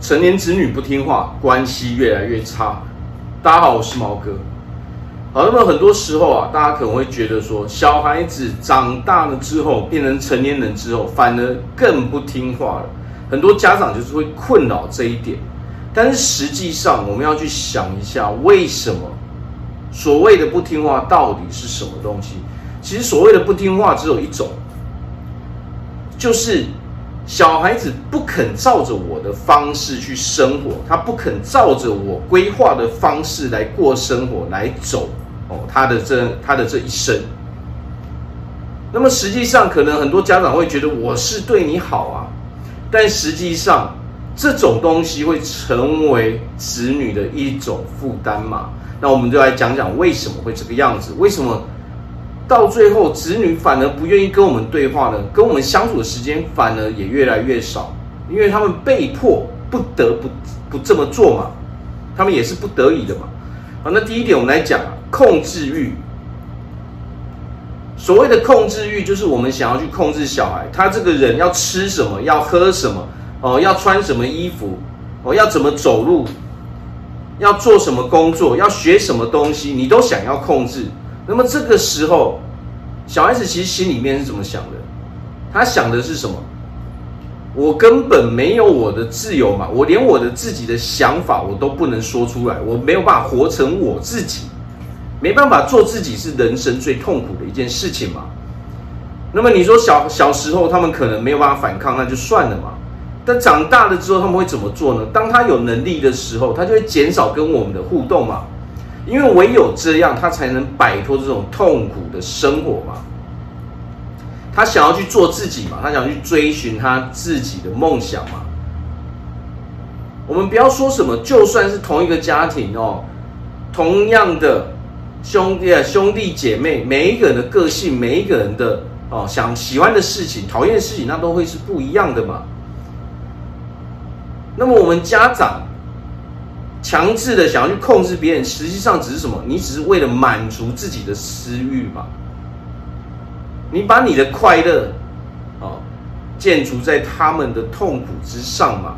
成年子女不听话，关系越来越差。大家好，我是毛哥。好，那么很多时候啊，大家可能会觉得说，小孩子长大了之后，变成成年人之后，反而更不听话了。很多家长就是会困扰这一点。但是实际上，我们要去想一下，为什么所谓的不听话到底是什么东西？其实所谓的不听话只有一种，就是。小孩子不肯照着我的方式去生活，他不肯照着我规划的方式来过生活来走哦，他的这他的这一生。那么实际上，可能很多家长会觉得我是对你好啊，但实际上这种东西会成为子女的一种负担嘛？那我们就来讲讲为什么会这个样子，为什么？到最后，子女反而不愿意跟我们对话呢，跟我们相处的时间反而也越来越少，因为他们被迫不得不不这么做嘛，他们也是不得已的嘛。好，那第一点我们来讲，控制欲。所谓的控制欲，就是我们想要去控制小孩，他这个人要吃什么，要喝什么，哦，要穿什么衣服，哦，要怎么走路，要做什么工作，要学什么东西，你都想要控制。那么这个时候，小孩子其实心里面是怎么想的？他想的是什么？我根本没有我的自由嘛，我连我的自己的想法我都不能说出来，我没有办法活成我自己，没办法做自己，是人生最痛苦的一件事情嘛。那么你说小小时候他们可能没有办法反抗，那就算了嘛。但长大了之后他们会怎么做呢？当他有能力的时候，他就会减少跟我们的互动嘛。因为唯有这样，他才能摆脱这种痛苦的生活嘛。他想要去做自己嘛，他想去追寻他自己的梦想嘛。我们不要说什么，就算是同一个家庭哦，同样的兄弟，兄弟姐妹，每一个人的个性，每一个人的哦，想喜欢的事情、讨厌的事情，那都会是不一样的嘛。那么我们家长。强制的想要去控制别人，实际上只是什么？你只是为了满足自己的私欲嘛？你把你的快乐，哦，建筑在他们的痛苦之上嘛？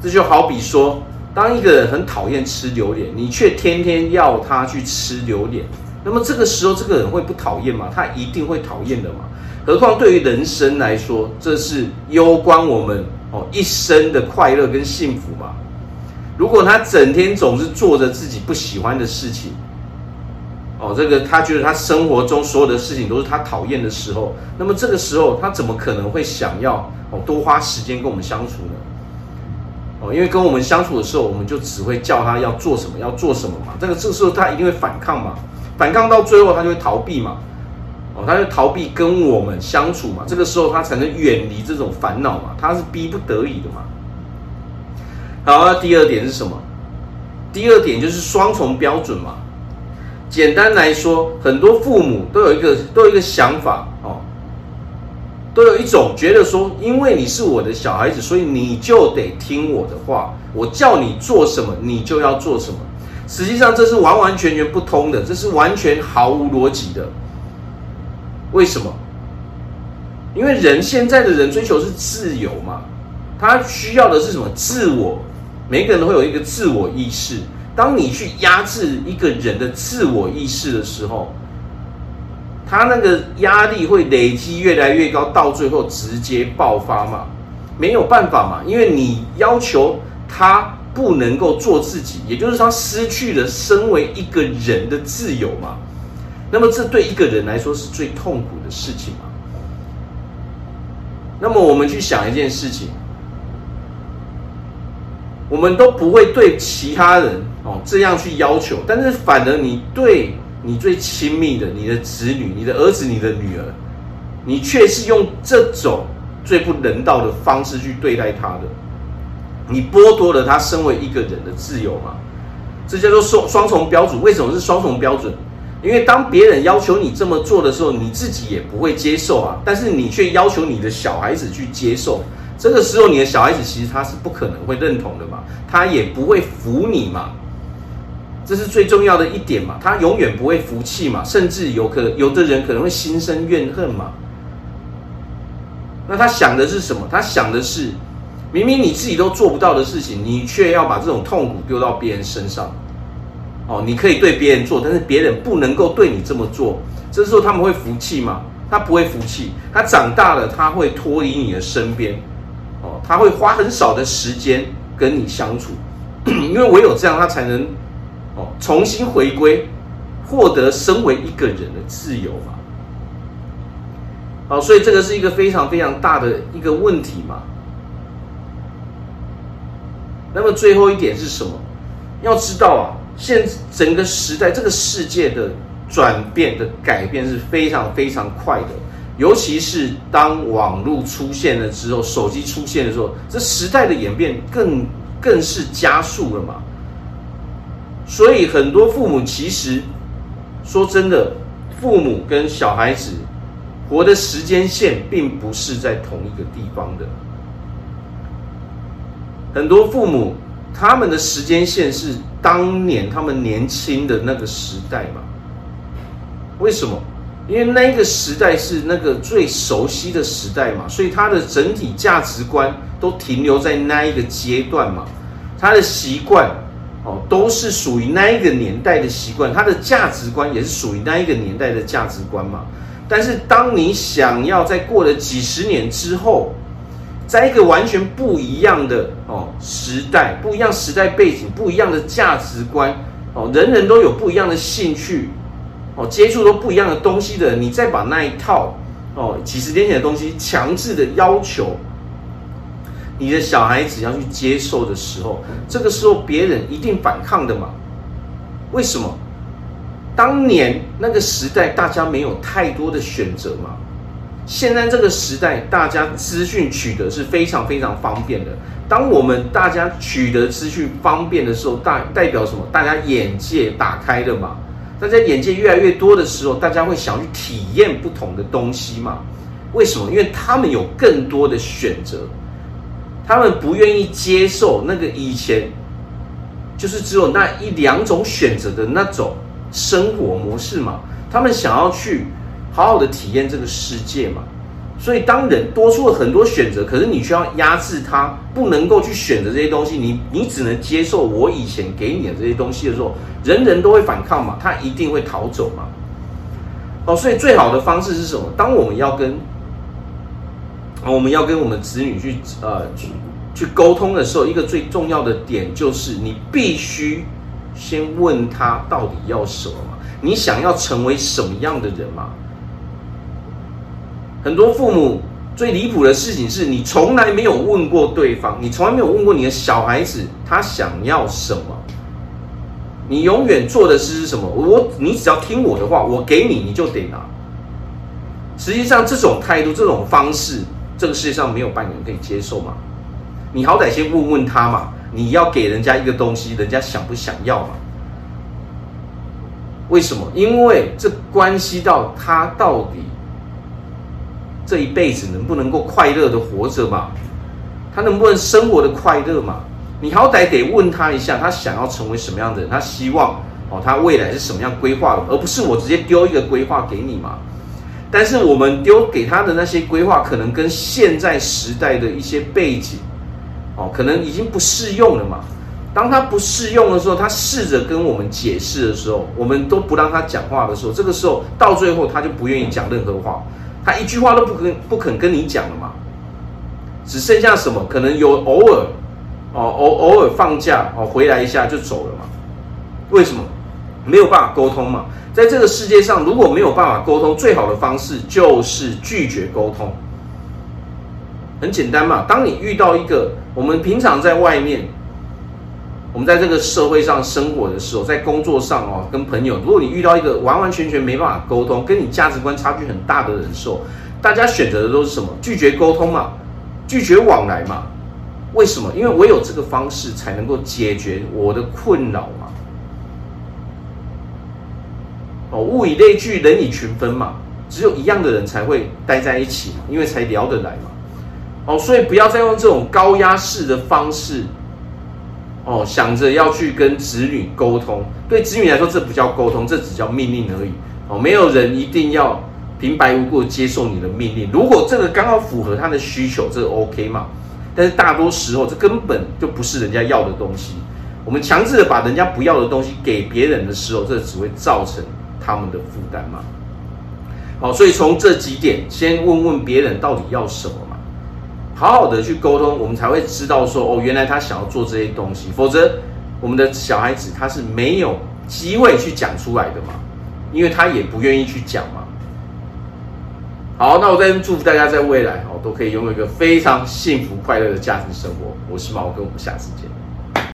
这就好比说，当一个人很讨厌吃榴莲，你却天天要他去吃榴莲，那么这个时候，这个人会不讨厌吗？他一定会讨厌的嘛？何况对于人生来说，这是攸关我们。哦，一生的快乐跟幸福嘛。如果他整天总是做着自己不喜欢的事情，哦，这个他觉得他生活中所有的事情都是他讨厌的时候，那么这个时候他怎么可能会想要哦多花时间跟我们相处呢？哦，因为跟我们相处的时候，我们就只会叫他要做什么，要做什么嘛。这个这个时候他一定会反抗嘛，反抗到最后他就会逃避嘛。哦，他就逃避跟我们相处嘛，这个时候他才能远离这种烦恼嘛，他是逼不得已的嘛。好，那第二点是什么？第二点就是双重标准嘛。简单来说，很多父母都有一个都有一个想法哦，都有一种觉得说，因为你是我的小孩子，所以你就得听我的话，我叫你做什么，你就要做什么。实际上这是完完全全不通的，这是完全毫无逻辑的。为什么？因为人现在的人追求是自由嘛，他需要的是什么？自我。每个人都会有一个自我意识。当你去压制一个人的自我意识的时候，他那个压力会累积越来越高，到最后直接爆发嘛。没有办法嘛，因为你要求他不能够做自己，也就是他失去了身为一个人的自由嘛。那么这对一个人来说是最痛苦的事情嘛？那么我们去想一件事情，我们都不会对其他人哦这样去要求，但是反而你对你最亲密的你的子女、你的儿子、你的女儿，你却是用这种最不人道的方式去对待他的，你剥夺了他身为一个人的自由嘛？这叫做双双重标准。为什么是双重标准？因为当别人要求你这么做的时候，你自己也不会接受啊。但是你却要求你的小孩子去接受，这个时候你的小孩子其实他是不可能会认同的嘛，他也不会服你嘛。这是最重要的一点嘛，他永远不会服气嘛，甚至有可有的人可能会心生怨恨嘛。那他想的是什么？他想的是明明你自己都做不到的事情，你却要把这种痛苦丢到别人身上。哦，你可以对别人做，但是别人不能够对你这么做。这时候他们会服气吗？他不会服气。他长大了，他会脱离你的身边。哦，他会花很少的时间跟你相处，因为唯有这样，他才能哦重新回归，获得身为一个人的自由嘛。好，所以这个是一个非常非常大的一个问题嘛。那么最后一点是什么？要知道啊，现整个时代这个世界的转变的改变是非常非常快的，尤其是当网络出现了之后，手机出现的时候，这时代的演变更更是加速了嘛。所以很多父母其实说真的，父母跟小孩子活的时间线并不是在同一个地方的。很多父母，他们的时间线是当年他们年轻的那个时代嘛？为什么？因为那个时代是那个最熟悉的时代嘛，所以他的整体价值观都停留在那一个阶段嘛。他的习惯哦，都是属于那一个年代的习惯，他的价值观也是属于那一个年代的价值观嘛。但是当你想要在过了几十年之后，在一个完全不一样的哦时代，不一样时代背景，不一样的价值观哦，人人都有不一样的兴趣哦，接触都不一样的东西的，你再把那一套哦几十年前的东西强制的要求你的小孩子要去接受的时候，这个时候别人一定反抗的嘛？为什么？当年那个时代大家没有太多的选择嘛。现在这个时代，大家资讯取得是非常非常方便的。当我们大家取得资讯方便的时候，代代表什么？大家眼界打开了嘛？大家眼界越来越多的时候，大家会想去体验不同的东西嘛？为什么？因为他们有更多的选择，他们不愿意接受那个以前就是只有那一两种选择的那种生活模式嘛？他们想要去。好好的体验这个世界嘛，所以当人多出了很多选择，可是你需要压制他，不能够去选择这些东西，你你只能接受我以前给你的这些东西的时候，人人都会反抗嘛，他一定会逃走嘛。哦，所以最好的方式是什么？当我们要跟，我们要跟我们子女去呃去去沟通的时候，一个最重要的点就是你必须先问他到底要什么嘛，你想要成为什么样的人嘛？很多父母最离谱的事情是你从来没有问过对方，你从来没有问过你的小孩子他想要什么，你永远做的事是什么？我你只要听我的话，我给你你就得拿。实际上这种态度、这种方式，这个世界上没有半个人可以接受嘛。你好歹先问问他嘛，你要给人家一个东西，人家想不想要嘛？为什么？因为这关系到他到底。这一辈子能不能够快乐的活着嘛？他能不能生活的快乐嘛？你好歹得问他一下，他想要成为什么样的人？他希望哦，他未来是什么样规划的？而不是我直接丢一个规划给你嘛？但是我们丢给他的那些规划，可能跟现在时代的一些背景哦，可能已经不适用了嘛。当他不适用的时候，他试着跟我们解释的时候，我们都不让他讲话的时候，这个时候到最后他就不愿意讲任何话。他一句话都不肯不肯跟你讲了嘛，只剩下什么？可能有偶尔哦，偶偶尔放假哦，回来一下就走了嘛。为什么？没有办法沟通嘛。在这个世界上，如果没有办法沟通，最好的方式就是拒绝沟通。很简单嘛。当你遇到一个我们平常在外面。我们在这个社会上生活的时候，在工作上哦，跟朋友，如果你遇到一个完完全全没办法沟通，跟你价值观差距很大的人时候，大家选择的都是什么？拒绝沟通嘛，拒绝往来嘛。为什么？因为我有这个方式才能够解决我的困扰嘛。哦，物以类聚，人以群分嘛，只有一样的人才会待在一起，因为才聊得来嘛。哦，所以不要再用这种高压式的方式。哦，想着要去跟子女沟通，对子女来说，这不叫沟通，这只叫命令而已。哦，没有人一定要平白无故接受你的命令。如果这个刚好符合他的需求，这 OK 嘛？但是大多时候这根本就不是人家要的东西。我们强制的把人家不要的东西给别人的时候，这只会造成他们的负担嘛。好，所以从这几点，先问问别人到底要什么，好好的去沟通，我们才会知道说，哦，原来他想要做这些东西，否则我们的小孩子他是没有机会去讲出来的嘛，因为他也不愿意去讲嘛。好，那我再祝福大家在未来哦，都可以拥有一个非常幸福快乐的家庭生活。我是毛哥，我们下次见。